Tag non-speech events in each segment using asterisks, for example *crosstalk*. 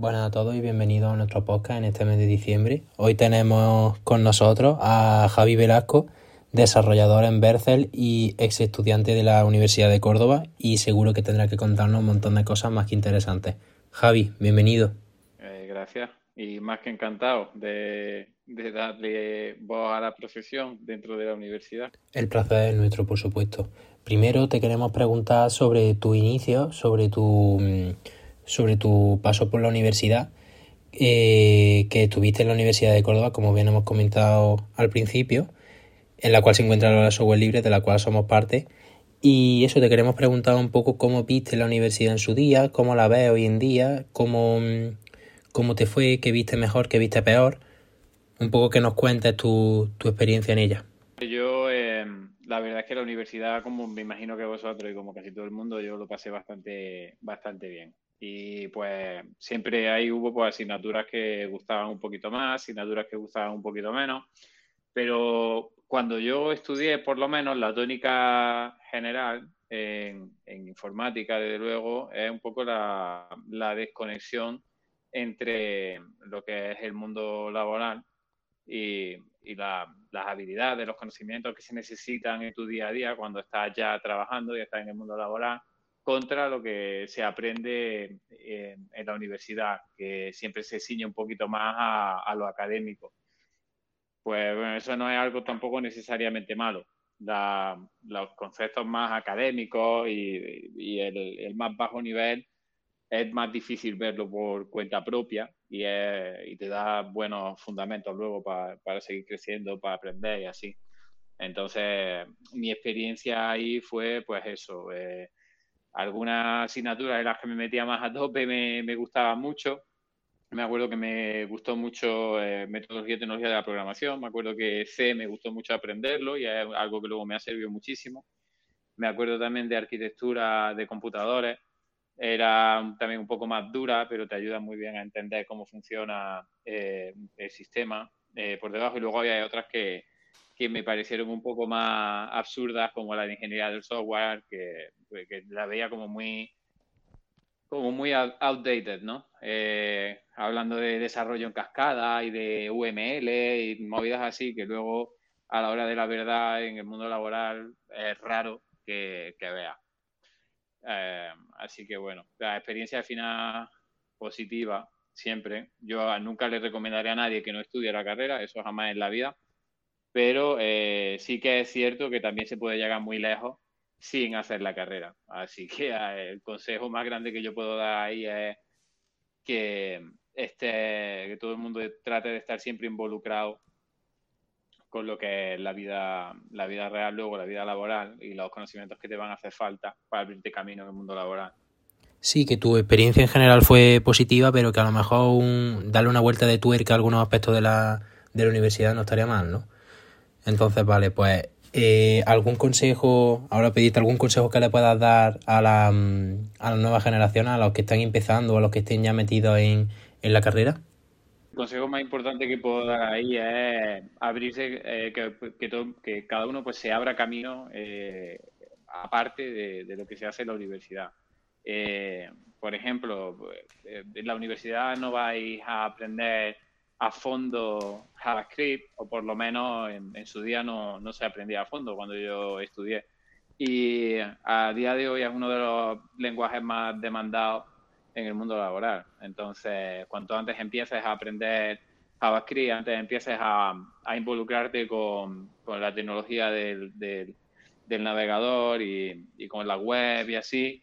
Buenas a todos y bienvenidos a nuestro podcast en este mes de diciembre. Hoy tenemos con nosotros a Javi Velasco, desarrollador en Bercel y ex estudiante de la Universidad de Córdoba y seguro que tendrá que contarnos un montón de cosas más que interesantes. Javi, bienvenido. Eh, gracias y más que encantado de, de darle voz a la profesión dentro de la universidad. El placer es nuestro, por supuesto. Primero te queremos preguntar sobre tu inicio, sobre tu mm, sobre tu paso por la universidad, eh, que estuviste en la Universidad de Córdoba, como bien hemos comentado al principio, en la cual se encuentra la software libre, de la cual somos parte. Y eso, te queremos preguntar un poco cómo viste la universidad en su día, cómo la ves hoy en día, cómo, cómo te fue, qué viste mejor, qué viste peor. Un poco que nos cuentes tu, tu experiencia en ella. Yo, eh, la verdad es que la universidad, como me imagino que vosotros y como casi todo el mundo, yo lo pasé bastante, bastante bien. Y pues siempre ahí hubo pues, asignaturas que gustaban un poquito más, asignaturas que gustaban un poquito menos, pero cuando yo estudié, por lo menos, la tónica general en, informática, desde luego, es un poco la, desconexión entre lo que es el mundo laboral y, y las habilidades, los conocimientos que se necesitan en tu día a día cuando estás ya trabajando y estás en el mundo laboral contra lo que se aprende en, la universidad, que siempre se ciñe un poquito más a, lo académico. Pues bueno, eso no es algo tampoco necesariamente malo. los conceptos más académicos y, el, más bajo nivel es más difícil verlo por cuenta propia y, te da buenos fundamentos luego para, seguir creciendo, para aprender y así. Entonces, mi experiencia ahí fue pues eso, eh, algunas asignaturas en las que me metía más a tope me, me gustaban mucho. Me acuerdo que me gustó mucho eh, metodología y tecnología de la programación. Me acuerdo que C me gustó mucho aprenderlo y es algo que luego me ha servido muchísimo. Me acuerdo también de arquitectura de computadores. Era también un poco más dura, pero te ayuda muy bien a entender cómo funciona eh, el sistema eh, por debajo. Y luego había otras que, que me parecieron un poco más absurdas, como la de ingeniería del software, que, la veía como muy como muy outdated, ¿no? Eh, hablando de desarrollo en cascada y de UML y movidas así, que luego a la hora de la verdad en el mundo laboral es raro que, vea. Eh, así que bueno, la experiencia al final positiva siempre. Yo nunca le recomendaré a nadie que no estudie la carrera, eso jamás en la vida pero eh, sí que es cierto que también se puede llegar muy lejos sin hacer la carrera. Así que eh, el consejo más grande que yo puedo dar ahí es que, este, que todo el mundo trate de estar siempre involucrado con lo que es la vida, la vida real, luego la vida laboral y los conocimientos que te van a hacer falta para abrirte camino en el mundo laboral. Sí, que tu experiencia en general fue positiva, pero que a lo mejor darle una vuelta de tuerca a algunos aspectos de la, de la universidad no estaría mal, ¿no? Entonces, vale, pues eh, algún consejo, ahora pediste algún consejo que le puedas dar a la, mm, a la nueva generación, a los que están empezando, a los que estén ya metidos en, en la carrera. El consejo más importante que puedo dar ahí es abrirse, eh, que, que, cada uno pues se abra camino eh, aparte de, de, lo que se hace en la universidad. por ejemplo, en la universidad no vais a aprender a fondo JavaScript, o por lo menos en, su día no, no, se aprendía a fondo cuando yo estudié. Y a día de hoy es uno de los lenguajes más demandados en el mundo laboral. Entonces, cuanto antes empieces a aprender JavaScript, antes empieces a, a involucrarte con, con, la tecnología del, del, navegador y, y, con la web y así,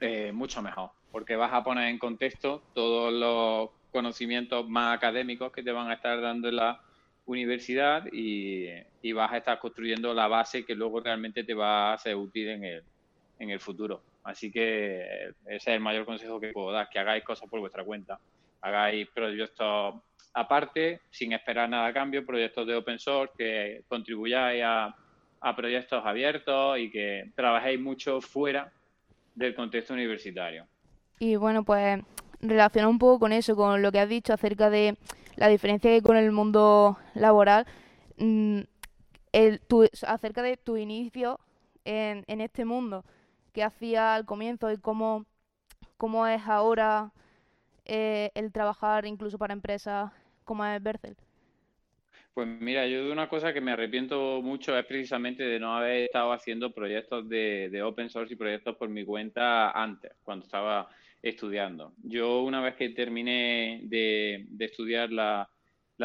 eh, mucho mejor, porque vas a poner en contexto todos los conocimientos más académicos que te van a estar dando la universidad y, vas a estar construyendo la base que luego realmente te va a ser útil en el, en el futuro. Así que ese es el mayor consejo que puedo dar, que hagáis cosas por vuestra cuenta. Hagáis proyectos aparte, sin esperar nada a cambio, proyectos de open source, que contribuyáis a, a proyectos abiertos y que trabajéis mucho fuera del contexto universitario. Y bueno, pues relaciona un poco con eso, con lo que has dicho acerca de la diferencia que con el mundo laboral, mm, acerca de tu inicio en, en este mundo, que hacía al comienzo y cómo, cómo es ahora eh, el trabajar incluso para empresas como es Bercel? Pues mira, yo de una cosa que me arrepiento mucho es precisamente de no haber estado haciendo proyectos de, open source y proyectos por mi cuenta antes, cuando estaba estudiando. Yo una vez que terminé de, estudiar la,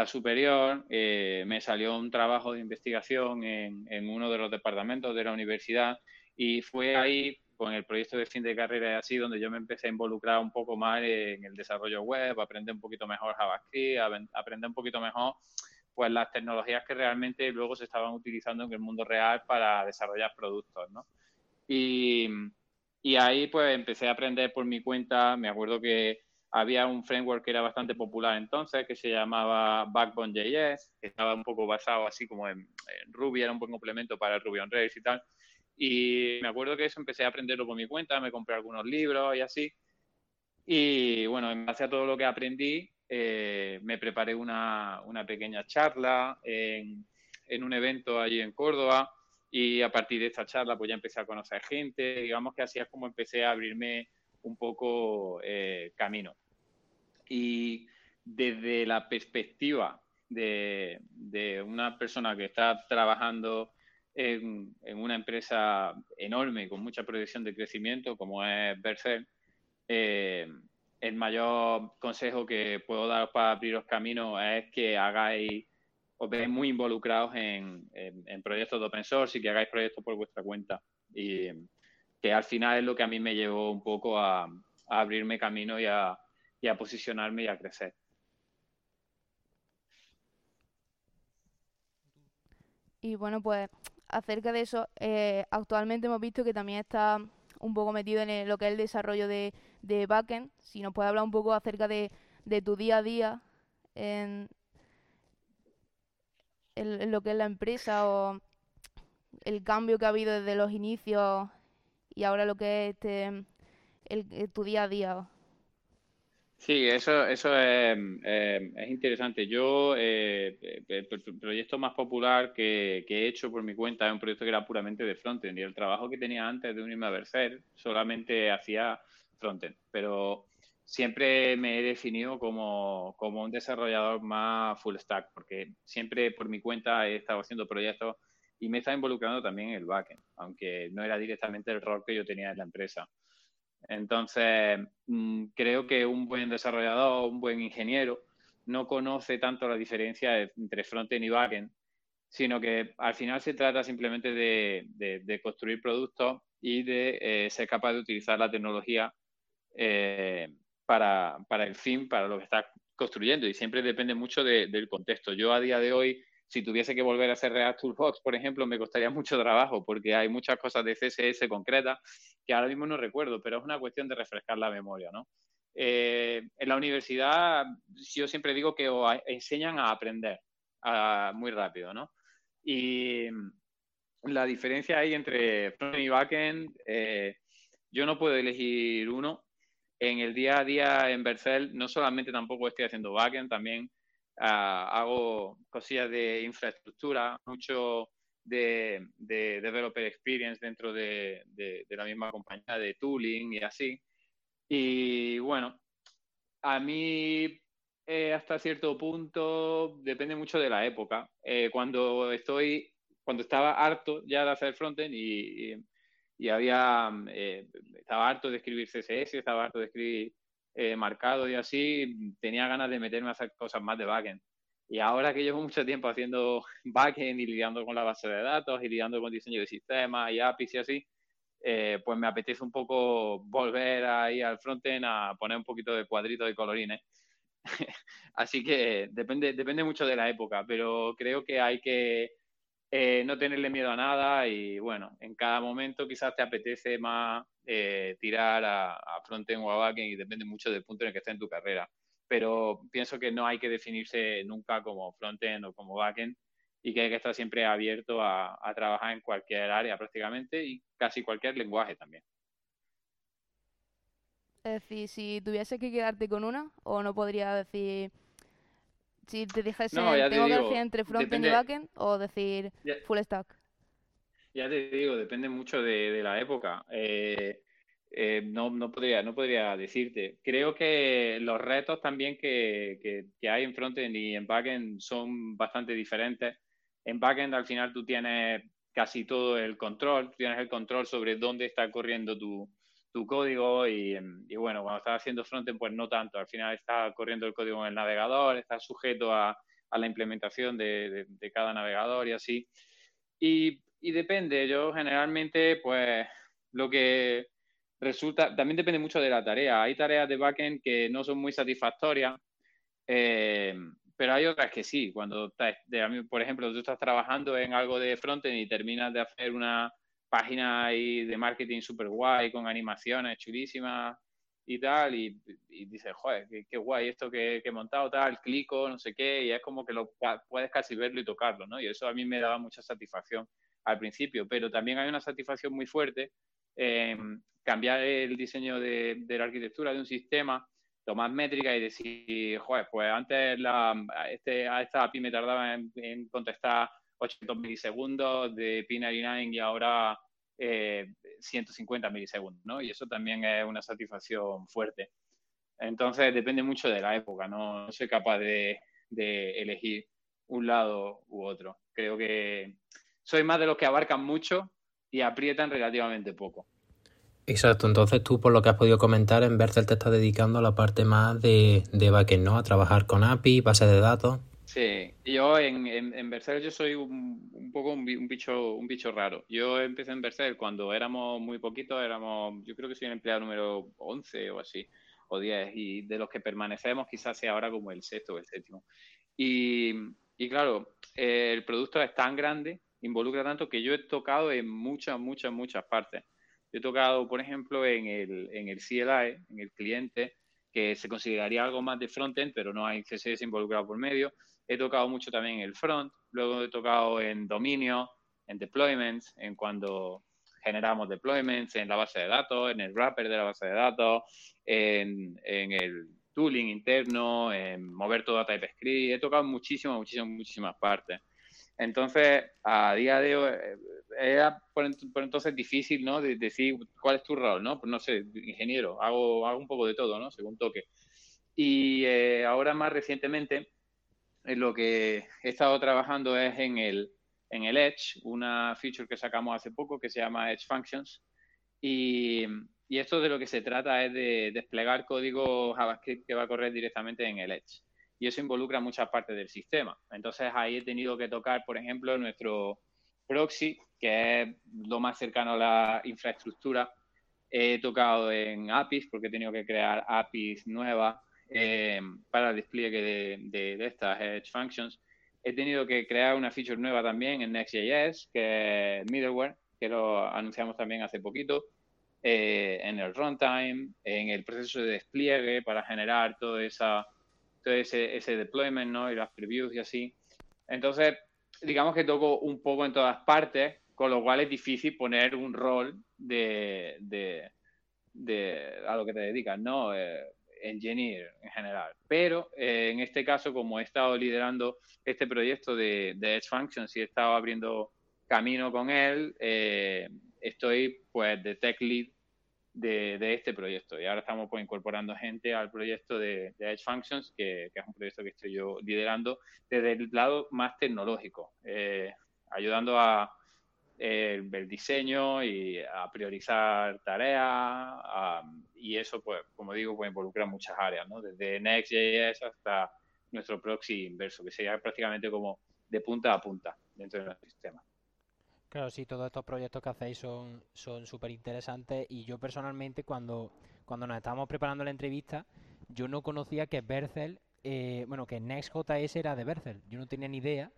superior, eh, me salió un trabajo de investigación en, en, uno de los departamentos de la universidad y fue ahí con el proyecto de fin de carrera y así, donde yo me empecé a involucrar un poco más en el desarrollo web, aprender un poquito mejor JavaScript, aprender un poquito mejor pues las tecnologías que realmente luego se estaban utilizando en el mundo real para desarrollar productos, ¿no? Y, y ahí pues empecé a aprender por mi cuenta, me acuerdo que había un framework que era bastante popular entonces, que se llamaba Backbone.js, que estaba un poco basado así como en, Ruby, era un buen complemento para Ruby on Rails y tal. Y me acuerdo que eso empecé a aprenderlo por mi cuenta, me compré algunos libros y así. Y bueno, en base a todo lo que aprendí, eh, me preparé una, una pequeña charla en, un evento allí en Córdoba y a partir de esta charla pues ya empecé a conocer gente, digamos que así es como empecé a abrirme un poco eh, camino. Y desde la perspectiva de, de, una persona que está trabajando en, en, una empresa enorme con mucha proyección de crecimiento como es Bercel, eh, el mayor consejo que puedo dar para abriros caminos es que hagáis, os veáis muy involucrados en, proyectos de open source y que hagáis proyectos por vuestra cuenta. Y que al final es lo que a mí me llevó un poco a, abrirme camino y a, posicionarme y a crecer. Y bueno, pues acerca de eso, eh, actualmente hemos visto que también está un poco metido en lo que es el desarrollo de, de backend. Si nos puede hablar un poco acerca de, tu día a día en, lo que es la empresa o el cambio que ha habido desde los inicios y ahora lo que es este, el, tu día a día. Sí, eso, eso es, eh, es interesante. Yo, eh, el proyecto más popular que, he hecho por mi cuenta es un proyecto que era puramente de frontend y el trabajo que tenía antes de unirme a solamente hacía frontend, pero siempre me he definido como, como un desarrollador más full stack, porque siempre por mi cuenta he estado haciendo proyectos y me he estado involucrando también en el backend, aunque no era directamente el rol que yo tenía en la empresa. Entonces, mm, creo que un buen desarrollador, un buen ingeniero, no conoce tanto la diferencia entre frontend y backend, sino que al final se trata simplemente de, construir productos y de eh, ser capaz de utilizar la tecnología eh, para, el fin, para lo que estás construyendo. Y siempre depende mucho del contexto. Yo a día de hoy si tuviese que volver a hacer React Toolbox, por ejemplo, me costaría *laughs* mucho trabajo porque hay muchas cosas de CSS concretas que ahora mismo no recuerdo, pero es una cuestión de refrescar la memoria, ¿no? Eh, en la universidad yo siempre digo que enseñan a aprender muy rápido, ¿no? Y la diferencia ahí entre front y backend, eh, yo no puedo elegir uno. En el día a día en Bercel no solamente tampoco estoy haciendo backend, también Ah, hago cosillas de infraestructura, mucho de, developer experience dentro de, la misma compañía de tooling y así. Y bueno, a mí eh, hasta cierto punto depende mucho de la época. Eh, cuando estoy, cuando estaba harto ya de hacer frontend y, y, había, eh, estaba harto de escribir CSS, estaba harto de escribir eh, marcado y así, tenía ganas de meterme a hacer cosas más de backend. Y ahora que llevo *laughs* mucho tiempo haciendo backend y lidiando con la base de datos y lidiando con diseño de sistemas y APIs y así, eh, pues me apetece un poco volver ahí al frontend a poner un poquito de cuadritos de colorines. *laughs* así que depende, depende mucho de la época, pero creo que hay que eh, no tenerle miedo a nada y bueno, en cada momento quizás te apetece más eh, tirar a, a frontend o a backend y depende mucho del punto en el que estés en tu carrera. Pero pienso que no hay que definirse nunca como frontend o como backend y que hay que estar siempre abierto a, trabajar en cualquier área prácticamente y casi cualquier lenguaje también. Es decir, si tuviese que quedarte con una, o no podría decir, si te dijese, tengo que elegir entre frontend y backend, o decir full stack. Ya te digo, depende mucho de, la época. Eh, que no, no, podría, no podría decirte. Creo que los retos también que, que, que hay en frontend y en backend son bastante diferentes. En backend al final tú tienes casi todo el control, tienes el control sobre dónde está corriendo tu, tu código y, y, bueno, cuando estás haciendo frontend pues no tanto, al final está corriendo el código en el navegador, está sujeto a, a la implementación de, de, de, cada navegador y así. Y, y depende, yo generalmente pues lo que resulta, también depende mucho de la tarea. Hay tareas de backend que no son muy satisfactorias, eh, pero hay otras que sí. Cuando, por ejemplo, tú estás trabajando en algo de frontend y terminas de hacer una página ahí de marketing super guay con animaciones chulísimas y tal, y, dices, joder, qué, guay esto que, he montado, tal, clico, no sé qué, y es como que lo puedes casi verlo y tocarlo, ¿no? Y eso a mí me daba mucha satisfacción al principio, pero también hay una satisfacción muy fuerte eh, cambiar el diseño de, la arquitectura de un sistema, tomar métrica y decir, joder, pues antes este, a esta API me tardaba en, en contestar 800 milisegundos de P99 y ahora eh, 150 milisegundos, ¿no? Y eso también es una satisfacción fuerte. Entonces depende mucho de la época, no, no soy capaz de, elegir un lado u otro. Creo que soy más de los que abarcan mucho y aprietan relativamente poco. Exacto, entonces tú por lo que has podido comentar en Bercel te estás dedicando a la parte más de, de backend, ¿no? A trabajar con API, bases de datos. Sí, yo en, en, en Bercel yo soy un, un poco un, bicho un bicho raro. Yo empecé en Bercel cuando éramos muy poquitos, éramos, yo creo que soy el empleado número 11 o así, o 10, y de los que permanecemos quizás sea ahora como el sexto o el séptimo. Y, y claro, eh, el producto es tan grande, involucra tanto que yo he tocado en muchas, muchas, muchas partes. Yo he tocado, por ejemplo, en el, en el CLI, en el cliente, que se consideraría algo más de frontend, pero no hay CSS involucrado por medio. He tocado mucho también en el front, luego he tocado en dominio, en deployments, en cuando generamos deployments, en la base de datos, en el wrapper de la base de datos, en, el tooling interno, en mover todo a TypeScript. He tocado muchísimas, muchísimas, muchísimas partes. Entonces, a día de hoy, era por, entonces difícil, ¿no? De decir cuál es tu rol, ¿no? Pues no sé, ingeniero, hago, hago un poco de todo, ¿no? Según toque. Y eh, ahora más recientemente, en lo que he estado trabajando es en el, en el Edge, una feature que sacamos hace poco que se llama Edge Functions. Y, y esto de lo que se trata es de desplegar código JavaScript que va a correr directamente en el Edge y eso involucra muchas partes del sistema. Entonces ahí he tenido que tocar, por ejemplo, nuestro proxy, que es lo más cercano a la infraestructura. He tocado en APIs porque he tenido que crear APIs nuevas eh, para despliegue de, de, de, estas Edge Functions. He tenido que crear una feature nueva también en Next.js, que es middleware, que lo anunciamos también hace poquito. Eh, en el runtime, en el proceso de despliegue para generar toda esa ese, ese deployment, ¿no? Y las previews y así. Entonces, digamos que toco un poco en todas partes, con lo cual es difícil poner un rol de, de, de a lo que te dedicas, ¿no? Eh, engineer en general. Pero eh, en este caso, como he estado liderando este proyecto de, Edge Functions y he estado abriendo camino con él, eh, estoy pues de tech lead de, de, este proyecto. Y ahora estamos pues, incorporando gente al proyecto de, de Edge Functions, que, que, es un proyecto que estoy yo liderando desde el lado más tecnológico, eh, ayudando a eh, el diseño y a priorizar tareas. A, y eso, pues, como digo, pues involucra muchas áreas, ¿no? Desde Next.js hasta nuestro proxy inverso, que sería prácticamente como de punta a punta dentro del sistema. Claro, sí, todos estos proyectos que hacéis son son súper interesantes y yo personalmente cuando, cuando nos estábamos preparando la entrevista, yo no conocía que Bercel, eh, bueno, que Next.js era de Bercel, yo no tenía ni idea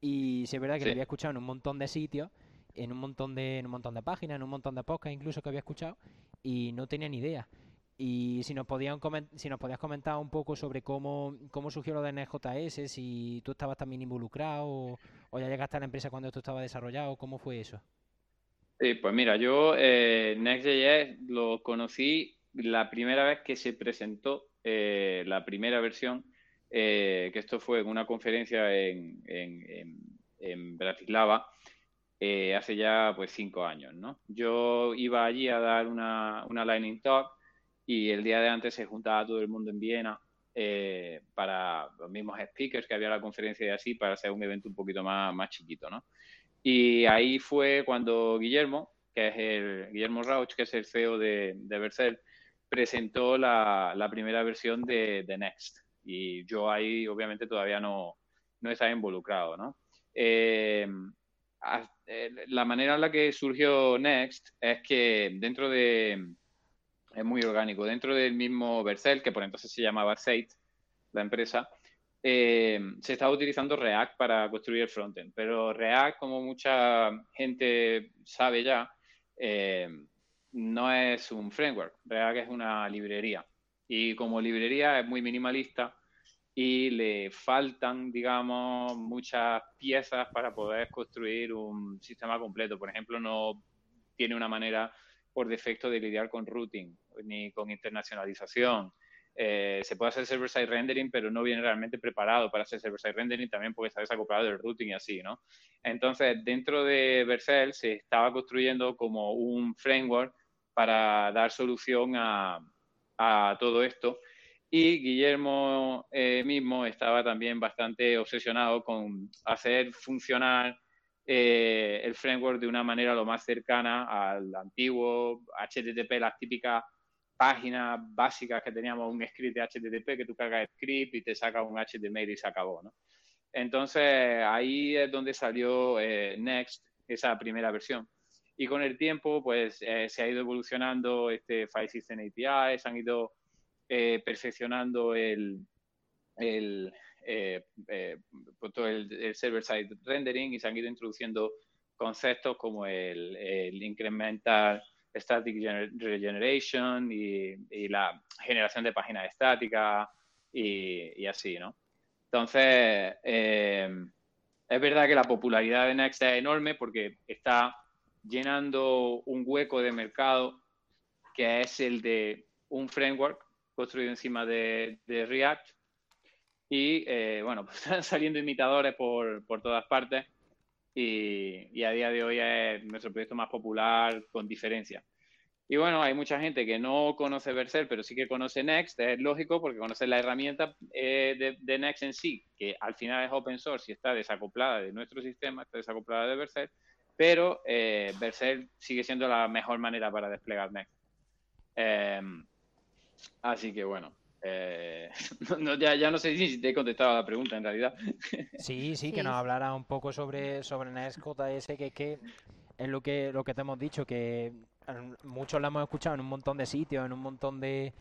y sí es verdad que sí. lo había escuchado en un montón de sitios, en un montón de, en un montón de páginas, en un montón de podcasts incluso que había escuchado y no tenía ni idea. Y si nos, podían si nos podías comentar un poco sobre cómo, cómo surgió lo de NextJS, si tú estabas también involucrado o, o, ya llegaste a la empresa cuando esto estaba desarrollado, ¿cómo fue eso? Sí, pues mira, yo eh, Next.js lo conocí la primera vez que se presentó eh, la primera versión, eh, que esto fue en una conferencia en, en, en, en Bratislava, eh, hace ya pues cinco años, ¿no? Yo iba allí a dar una, una Lightning Talk y el día de antes se juntaba todo el mundo en Viena eh, para los mismos speakers que había la conferencia y así, para hacer un evento un poquito más, más chiquito, ¿no? Y ahí fue cuando Guillermo, que es el Guillermo Rauch, que es el CEO de, de presentó la, la, primera versión de, de, Next. Y yo ahí obviamente todavía no, no estaba involucrado, ¿no? Eh, la manera en la que surgió Next es que dentro de, es muy orgánico, dentro del mismo Vercel, que por entonces se llamaba Sate, la empresa, eh, se estaba utilizando React para construir el frontend, pero React, como mucha gente sabe ya, eh, no es un framework, React es una librería. Y como librería es muy minimalista, y le faltan, digamos, muchas piezas para poder construir un sistema completo. Por ejemplo, no tiene una manera por defecto de lidiar con routing ni con internacionalización. Eh, se puede hacer server-side rendering, pero no viene realmente preparado para hacer server-side rendering también porque está desacoplado del routing y así, ¿no? Entonces, dentro de Vercel se estaba construyendo como un framework para dar solución a, a todo esto y Guillermo eh, mismo estaba también bastante obsesionado con hacer funcionar eh, el framework de una manera lo más cercana al antiguo HTTP, las típicas páginas básicas que teníamos, un script de HTTP que tú cargas script y te saca un HTML y se acabó, ¿no? Entonces ahí es donde salió eh, Next, esa primera versión. Y con el tiempo, pues se ha ido evolucionando este File System API, se han ido eh, perfeccionando el, el, eh, eh, pues el, server-side rendering y se han ido introduciendo conceptos como el, el incremental static regeneration y, la generación de páginas estáticas y, y así, ¿no? Entonces, es verdad que la popularidad de Next es enorme porque está llenando un hueco de mercado que es el de un framework construido encima de, React. Y eh, bueno, *laughs* pues están saliendo imitadores por, por todas partes. Y, a día de hoy es nuestro proyecto más popular con diferencia. Y bueno, hay mucha gente que no conoce Vercel, pero sí que conoce Next. Es lógico porque conoce la herramienta eh, de, Next en sí, que al final es open source y está desacoplada de nuestro sistema, está desacoplada de Vercel. Pero eh, sigue siendo la mejor manera para desplegar Next. Eh, Así que bueno, eh, *laughs* ya, no sé si te he contestado a la pregunta en realidad. *laughs* Sí, sí, que nos hablara un poco sobre, sobre NextJS, que es que es lo que, lo que te hemos dicho, que muchos lo hemos escuchado en un montón de sitios, en un montón de,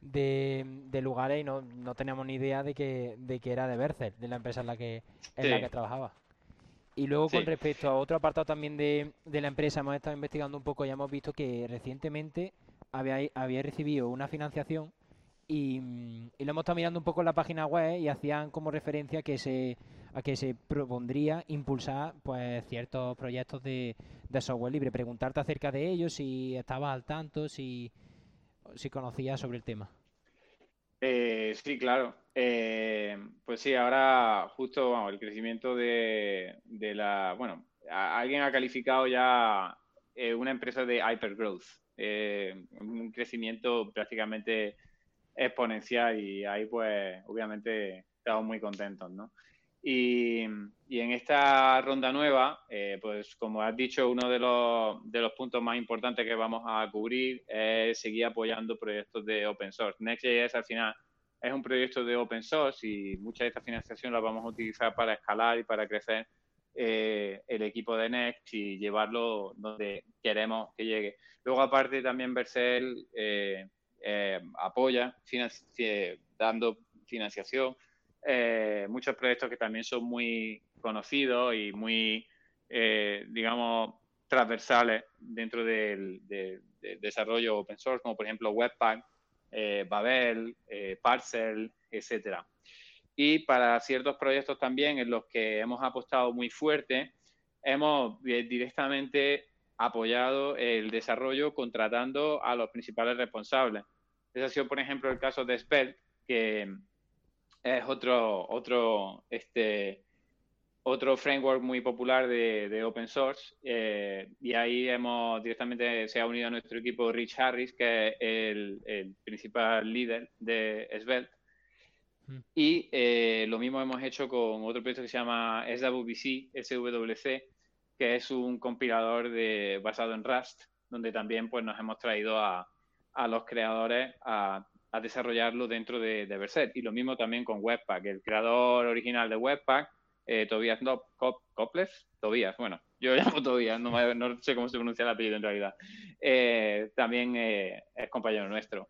de, lugares y no, no teníamos ni idea de que, de que era de Bercer, de la empresa en la que, en la que trabajaba. Y luego con respecto a otro apartado también de, de la empresa, hemos estado investigando un poco y hemos visto que recientemente había, recibido una financiación y, y, lo hemos estado mirando un poco en la página web y hacían como referencia que se, a que se propondría impulsar pues ciertos proyectos de, de software libre. Preguntarte acerca de ellos, si estabas al tanto, si, si conocías sobre el tema. Eh, sí, claro. Eh, pues sí, ahora justo el crecimiento de, de la... Bueno, alguien ha calificado ya eh, una empresa de hypergrowth eh, un crecimiento prácticamente exponencial y ahí pues obviamente estamos muy contentos, ¿no? Y, en esta ronda nueva, eh, pues como has dicho, uno de los, de los puntos más importantes que vamos a cubrir es seguir apoyando proyectos de open source. Next.js al final es un proyecto de open source y mucha de esta financiación la vamos a utilizar para escalar y para crecer eh, el equipo de Next y llevarlo donde queremos que llegue. Luego, aparte, también Vercel eh, eh, apoya dando financiación. muchos proyectos que también son muy conocidos y muy, digamos, transversales dentro del, desarrollo open source, como por ejemplo Webpack, Babel, Parcel, etcétera y para ciertos proyectos también en los que hemos apostado muy fuerte, hemos eh, directamente apoyado el desarrollo contratando a los principales responsables. Ese ha sido, por ejemplo, el caso de Spell, que es otro, otro este, otro framework muy popular de, open source. Eh, y ahí hemos directamente se ha unido a nuestro equipo Rich Harris, que es el, principal líder de Svelte. Y eh, lo mismo hemos hecho con otro proyecto que se llama SWC, SWC, que es un compilador de, basado en Rust, donde también pues, nos hemos traído a, los creadores a, desarrollarlo dentro de, de. Y lo mismo también con Webpack. El creador original de Webpack eh, Tobias no, Tobias, bueno, yo *laughs* llamo Tobias, no, no, sé cómo se pronuncia el apellido en realidad, eh, también eh, es compañero nuestro.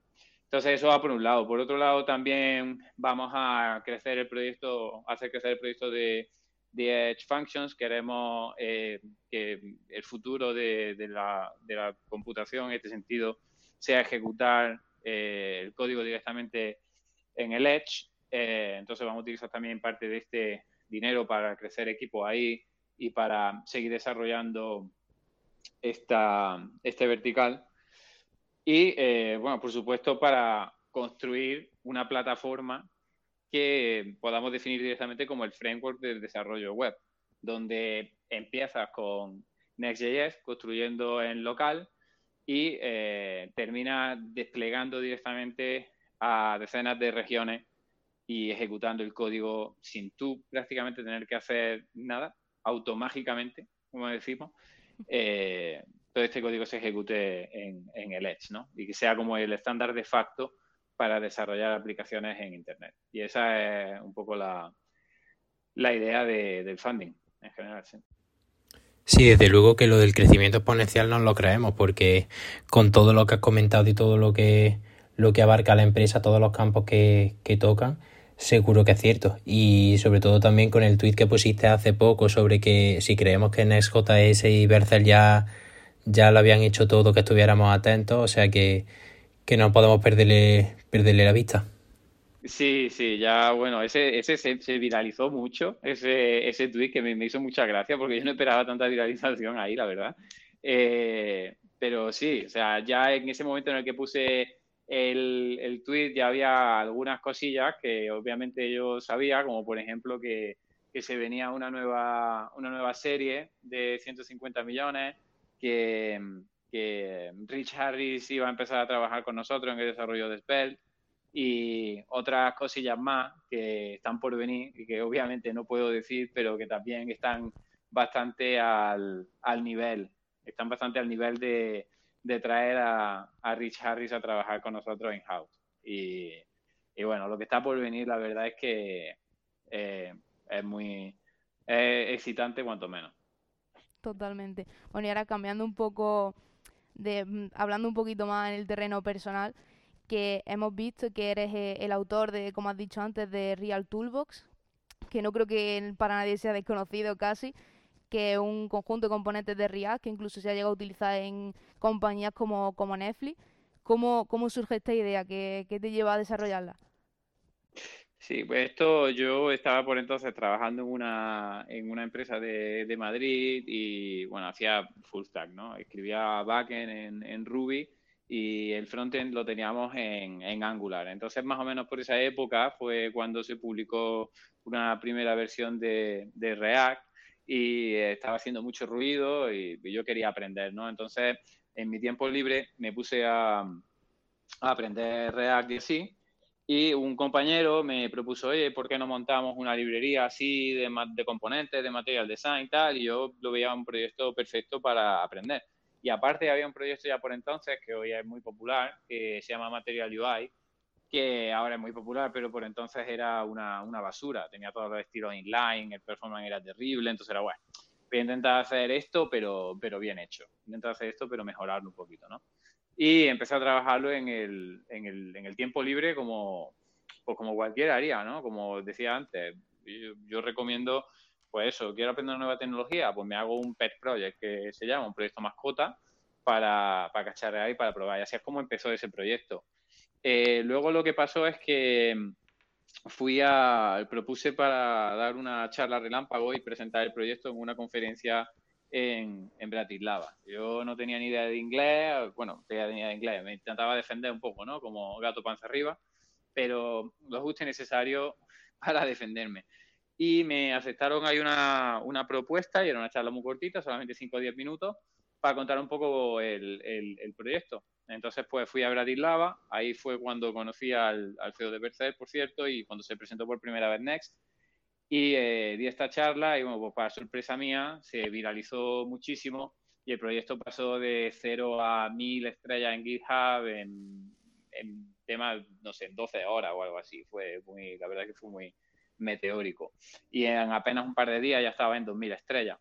Entonces eso va por un lado. Por otro lado también vamos a crecer el proyecto, hacer crecer el proyecto de, Edge Functions. Queremos que el futuro de, la, de, la, computación en este sentido sea ejecutar el código directamente en el Edge. entonces vamos a utilizar también parte de este dinero para crecer equipo ahí y para seguir desarrollando esta, este vertical. Y, eh, bueno, por supuesto, para construir una plataforma que podamos definir directamente como el framework del desarrollo web, donde empiezas con Next.js construyendo en local y eh, termina desplegando directamente a decenas de regiones y ejecutando el código sin tú prácticamente tener que hacer nada, automágicamente, como decimos, eh, todo este código se ejecute en, el Edge, ¿no? Y que sea como el estándar de facto para desarrollar aplicaciones en Internet. Y esa es un poco la, la idea del funding en general, sí. Sí, desde luego que lo del crecimiento exponencial no lo creemos, porque con todo lo que has comentado y todo lo que, lo que abarca la empresa, todos los campos que, que tocan, Seguro que es cierto. Y sobre todo también con el tweet que pusiste hace poco sobre que si creemos que NextJS y Bercel ya, ya lo habían hecho todo, que estuviéramos atentos, o sea que, no podemos perderle, perderle la vista. Sí, sí, ya, bueno, ese, ese se, viralizó mucho, ese, ese tweet que me, hizo mucha gracia porque yo no esperaba tanta viralización ahí, la verdad. Eh, pero sí, o sea, ya en ese momento en el que puse el, el tweet ya había algunas cosillas que obviamente yo sabía, como por ejemplo que, que se venía una nueva, una nueva serie de 150 millones, que, que Rich Harris iba a empezar a trabajar con nosotros en el desarrollo de Spell y otras cosillas más que están por venir y que obviamente no puedo decir, pero que también están bastante al, al nivel, están bastante al nivel de, de traer a, Rich Harris a trabajar con nosotros en house. Y, bueno, lo que está por venir, la verdad es que eh, es muy excitante, cuanto menos. Totalmente. Bueno, y ahora cambiando un poco, de mm, hablando un poquito más en el terreno personal, que hemos visto que eres eh, el autor de, como has dicho antes, de Real Toolbox, que no creo que para nadie sea desconocido casi que es un conjunto de componentes de React que incluso se ha llegado a utilizar en compañías como, como Netflix. ¿Cómo, ¿Cómo surge esta idea? ¿Qué, te lleva a desarrollarla? Sí, pues esto yo estaba por entonces trabajando en una, en una empresa de, de Madrid y bueno, hacía full stack, ¿no? Escribía backend en, en Ruby y el frontend lo teníamos en, en, Angular. Entonces, más o menos por esa época fue cuando se publicó una primera versión de, de React y estaba haciendo mucho ruido y, yo quería aprender, ¿no? Entonces, en mi tiempo libre me puse a, aprender React y así, y un compañero me propuso, oye, ¿por qué no montamos una librería así de, de componentes, de material design y tal? Y yo lo veía un proyecto perfecto para aprender. Y aparte había un proyecto ya por entonces, que hoy es muy popular, que se llama Material UI, que ahora es muy popular, pero por entonces era una, una basura. Tenía todos los estilos inline, el performance era terrible, entonces era bueno. Voy a intentar hacer esto, pero, pero bien hecho. Intentar hacer esto, pero mejorarlo un poquito, ¿no? Y empecé a trabajarlo en el, en el, en el tiempo libre como, pues como cualquiera haría, ¿no? Como decía antes, yo, recomiendo, pues eso, quiero aprender una nueva tecnología, pues me hago un pet project que se llama, un proyecto mascota, para, para cacharrear y para probar. Y así es como empezó ese proyecto. Eh, luego lo que pasó es que mm, fui a, propuse para dar una charla relámpago y presentar el proyecto en una conferencia en, en Bratislava. Yo no tenía ni idea de inglés, bueno, tenía ni idea de inglés, me intentaba defender un poco, ¿no? Como gato panza arriba, pero lo justo y necesario *laughs* para defenderme. y me aceptaron ahí una, una propuesta y era una charla muy cortita, solamente 5 o 10 minutos, para contar un poco el, el, proyecto. Entonces, pues fui a Bratislava, ahí fue cuando conocí al, al CEO de Bercer, por cierto, y cuando se presentó por primera vez Next. Y eh, di esta charla y, bueno, pues para sorpresa mía, se viralizó muchísimo y el proyecto pasó de 0 a 1000 estrellas en GitHub en, en temas, no sé, en 12 horas o algo así. Fue muy, la verdad que fue muy meteórico. Y en apenas un par de días ya estaba en 2000 estrellas.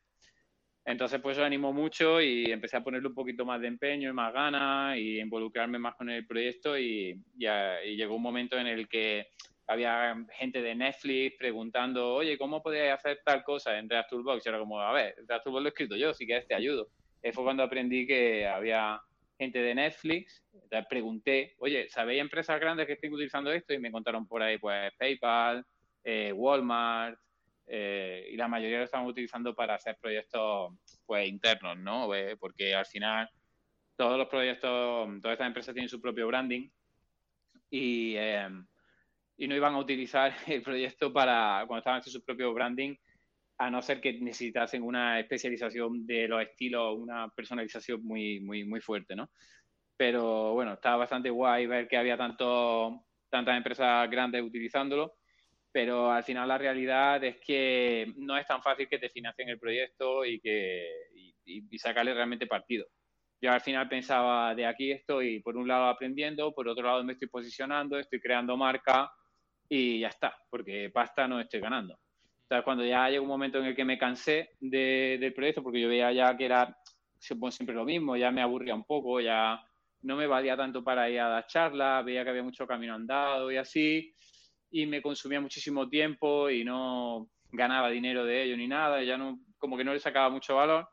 Entonces, pues eso animó mucho y empecé a ponerle un poquito más de empeño y más ganas y involucrarme más con el proyecto y, llegó un momento en el que había gente de Netflix preguntando, oye, ¿cómo podía hacer tal cosa en React Toolbox? Y era como, a ver, React Toolbox lo he escrito yo, si quieres te ayudo. Y fue cuando aprendí que había gente de Netflix, pregunté, oye, ¿sabéis empresas grandes que estén utilizando esto? Y me contaron por ahí, pues, PayPal, eh, Walmart, eh, y la mayoría lo están utilizando para hacer proyectos pues internos, ¿no? Eh, porque al final todos los proyectos, todas estas empresas tienen su propio branding y, y no iban a utilizar *laughs* el proyecto para cuando estaban haciendo su propio branding a no ser que necesitasen una especialización de los estilos, una personalización muy, muy, muy fuerte, ¿no? Pero bueno, estaba bastante guay ver que había tanto, tantas empresas grandes utilizándolo pero al final la realidad es que no es tan fácil que te financien el proyecto y, que, y, sacarle realmente partido. Yo al final pensaba, de aquí estoy por un lado aprendiendo, por otro lado me estoy posicionando, estoy creando marca y ya está, porque pasta no estoy ganando. O cuando ya llegó un momento en el que me cansé del proyecto, porque yo veía ya que era siempre lo mismo, ya me aburría un poco, ya no me valía tanto para ir a dar charlas, veía que había mucho camino andado y así, y me consumía muchísimo tiempo y no ganaba dinero de ello ni nada, ya no, como que no le sacaba mucho valor,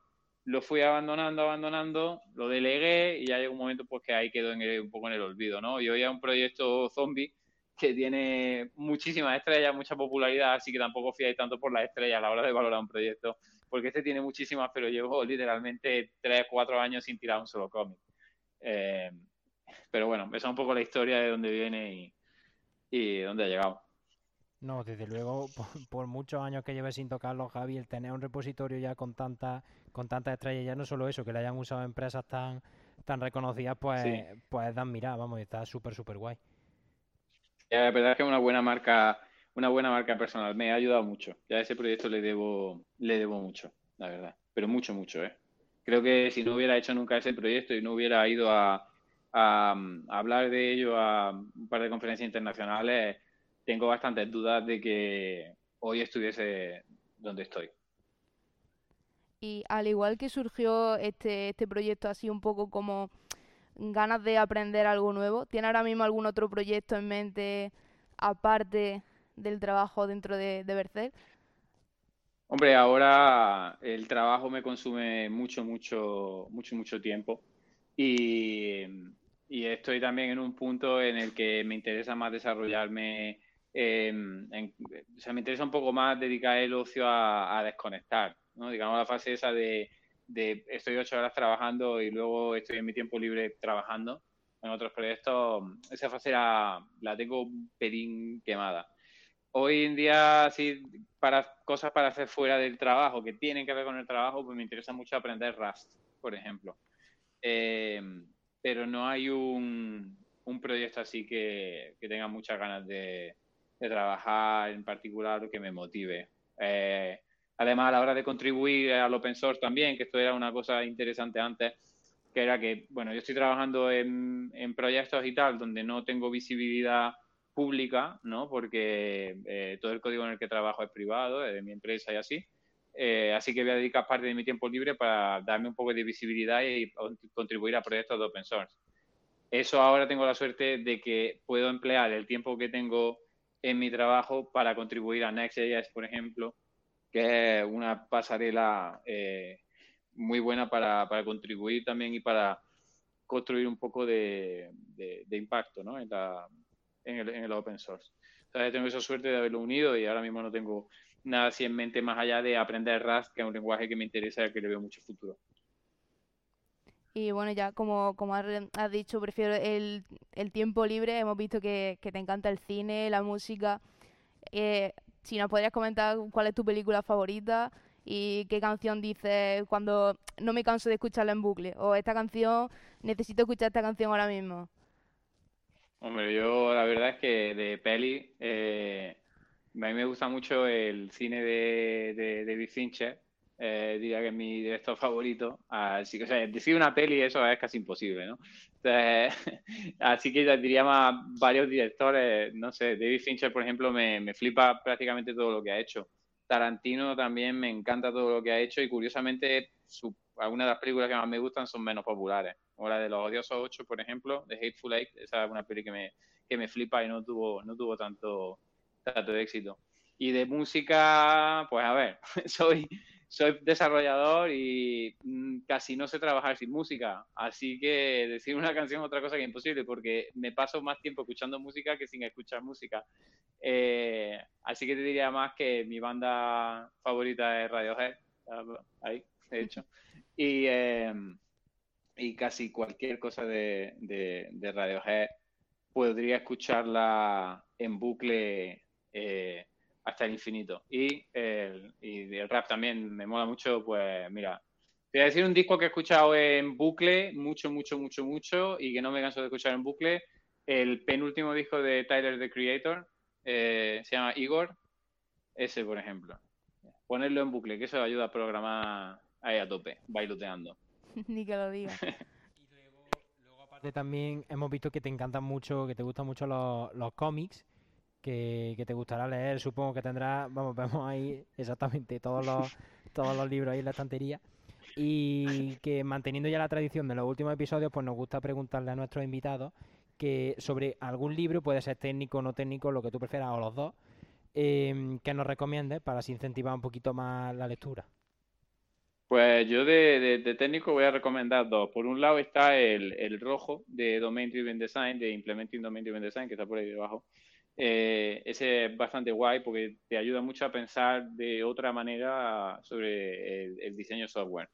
lo fui abandonando, abandonando, lo delegué y ya llegó un momento pues que ahí quedó en un poco en el olvido, ¿no? Y hoy es un proyecto zombie que tiene muchísimas estrellas, mucha popularidad, así que tampoco fiáis tanto por las estrellas a la hora de valorar un proyecto, porque este tiene muchísimas, pero llevo literalmente 3, 4 años sin tirar un solo cómic. Eh, pero bueno, esa es un poco la historia de dónde viene y, y dónde ha llegado. No, desde luego, por, muchos años que lleve sin tocarlo, Javi, el tener un repositorio ya con tantas con tantas estrellas, ya no solo eso, que le hayan usado empresas tan tan reconocidas, pues, pues dan mira, vamos, está súper, súper guay. La verdad es que es una buena marca, una buena marca personal, me ha ayudado mucho. Ya a ese proyecto le debo, le debo mucho, la verdad, pero mucho, mucho, ¿eh? Creo que si no hubiera hecho nunca ese proyecto y no hubiera ido a, a, hablar de ello a un par de conferencias internacionales, tengo bastantes dudas de que hoy estuviese donde estoy. Y al igual que surgió este, este proyecto así un poco como ganas de aprender algo nuevo, ¿tiene ahora mismo algún otro proyecto en mente aparte del trabajo dentro de, de? Hombre, ahora el trabajo me consume mucho, mucho, mucho, mucho tiempo. Y estoy también en un punto en el que me interesa más desarrollarme, en, o sea, me interesa un poco más dedicar el ocio a, desconectar, ¿no? Digamos la fase esa de, de, estoy ocho horas trabajando y luego estoy en mi tiempo libre trabajando en otros proyectos, esa fase la, la tengo un pelín quemada. Hoy en día, sí, para cosas para hacer fuera del trabajo, que tienen que ver con el trabajo, pues me interesa mucho aprender Rust, por ejemplo. Eh, pero no hay un, un proyecto así que, que, tenga muchas ganas de, de, trabajar en particular que me motive. Eh, además, a la hora de contribuir al open source también, que esto era una cosa interesante antes, que era que, bueno, yo estoy trabajando en, en proyectos y tal donde no tengo visibilidad pública, ¿no? Porque eh, todo el código en el que trabajo es privado, es de mi empresa y así. Eh, así que voy a dedicar parte de mi tiempo libre para darme un poco de visibilidad y contribuir a proyectos de open source. Eso ahora tengo la suerte de que puedo emplear el tiempo que tengo en mi trabajo para contribuir a Next.js, por ejemplo, que es una pasarela eh, muy buena para, contribuir también y para construir un poco de, impacto ¿no? en, la, en, el, en, el, open source. Entonces, tengo esa suerte de haberlo unido y ahora mismo no tengo nada así en mente más allá de aprender Rust, que es un lenguaje que me interesa y que le veo mucho futuro. Y bueno, ya como, como has, dicho, prefiero el, el, tiempo libre. Hemos visto que, que, te encanta el cine, la música. Eh, si nos podrías comentar cuál es tu película favorita y qué canción dices cuando no me canso de escucharla en bucle. O esta canción, necesito escuchar esta canción ahora mismo. Hombre, yo la verdad es que de peli, eh, a mí me gusta mucho el cine de, de, David Fincher. Eh, diría que es mi director favorito. Así que, o sea, decir una peli, eso es casi imposible, ¿no? *laughs* así que diría más varios directores. No sé, David Fincher, por ejemplo, me, me flipa prácticamente todo lo que ha hecho. Tarantino también me encanta todo lo que ha hecho y curiosamente algunas de las películas que más me gustan son menos populares. O la de Los Odiosos 8, por ejemplo, de Hateful Eight, esa es una peli que me, que me flipa y no tuvo, no tuvo tanto, tanto éxito. Y de música, pues a ver, *laughs* soy, soy desarrollador y mm, casi no sé trabajar sin música, así que decir una canción es otra cosa que es imposible porque me paso más tiempo escuchando música que sin escuchar música. Eh, así que te diría más que mi banda favorita es Radiohead, ahí, de hecho, *laughs* y, em, y casi cualquier cosa de, de, Radiohead podría escucharla en bucle. Eh, hasta el infinito. Y el, y el rap también me mola mucho, pues mira, te voy a decir un disco que he escuchado en bucle mucho, mucho, mucho, mucho y que no me canso de escuchar en bucle. El penúltimo disco de Tyler, the Creator, eh, se llama Igor. Ese, por ejemplo. Ponerlo en bucle, que eso ayuda a programar ahí a tope, bailoteando. *laughs* Ni que lo diga. *laughs* y luego, luego, aparte, también hemos visto que te encantan mucho, que te gustan mucho los, los cómics que, te gustará leer. Supongo que tendrás, vamos, vemos ahí exactamente todos los, *laughs* todos los libros ahí en la estantería. Y que manteniendo ya la tradición de los últimos episodios, pues nos gusta preguntarle a nuestros invitados que sobre algún libro, puede ser técnico o no técnico, lo que tú prefieras, o los dos, em, que nos recomiendes para así incentivar un poquito más la lectura. Pues yo de, técnico voy a recomendar dos. Por un lado está el, el rojo de Domain Driven Design, de Implementing Domain Driven Design, que está por ahí debajo. Eh, ese es bastante guay porque te ayuda mucho a pensar de otra manera sobre el, diseño software.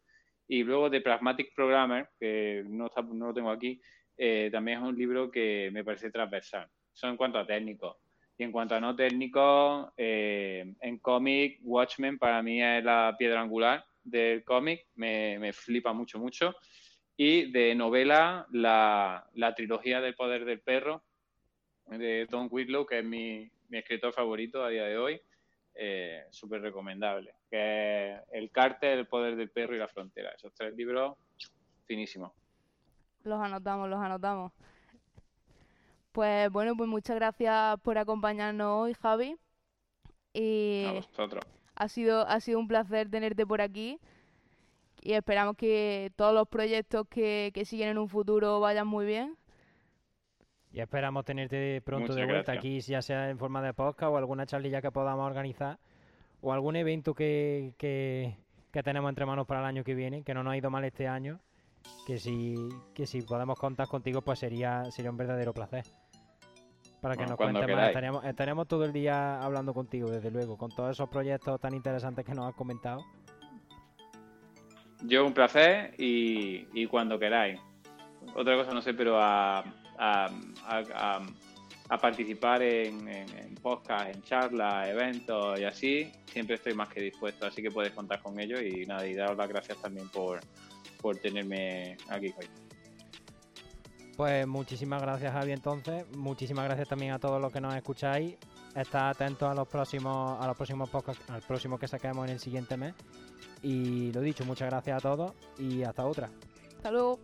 Y luego de Pragmatic Programmer, que no, no lo tengo aquí, eh, también es un libro que me parece transversal. Eso en cuanto a técnico. Y en cuanto a no técnico, eh, en cómic, Watchmen para mí es la piedra angular del cómic, me, me, flipa mucho, mucho. Y de novela, la, la trilogía del poder del perro, de Tom Whitlow, que es mi, escritor favorito a día de hoy. Eh, súper recomendable. Que es El cártel, El poder del perro y la frontera. Esos tres libros, finísimos. Los anotamos, los anotamos. Pues bueno, pues muchas gracias por acompañarnos hoy, Javi. Y a vosotros. Ha sido, ha sido un placer tenerte por aquí. Y esperamos que todos los proyectos que, que siguen en un futuro vayan muy bien. Y esperamos tenerte pronto de vuelta aquí, ya sea en forma de podcast o alguna charlilla que podamos organizar o algún evento que, que, tenemos entre manos para el año que viene, que no nos ha ido mal este año, que si, que si podemos contar contigo, pues sería, sería un verdadero placer. Para que nos cuentes más. Estaríamos todo el día hablando contigo, desde luego, con todos esos proyectos tan interesantes que nos has comentado. Yo un placer y, y cuando queráis. Otra cosa no sé, pero a a, participar en, en, podcast, en charlas, eventos y así, siempre estoy más que dispuesto. Así que puedes contar con ellos y nada, y daros las gracias también por, por tenerme aquí hoy. Pues muchísimas gracias Javi entonces, muchísimas gracias también a todos los que nos escucháis. Estad atentos a los próximos, a los próximos podcasts, al próximo que saquemos en el siguiente mes. Y lo dicho, muchas gracias a todos y hasta otra. Hasta.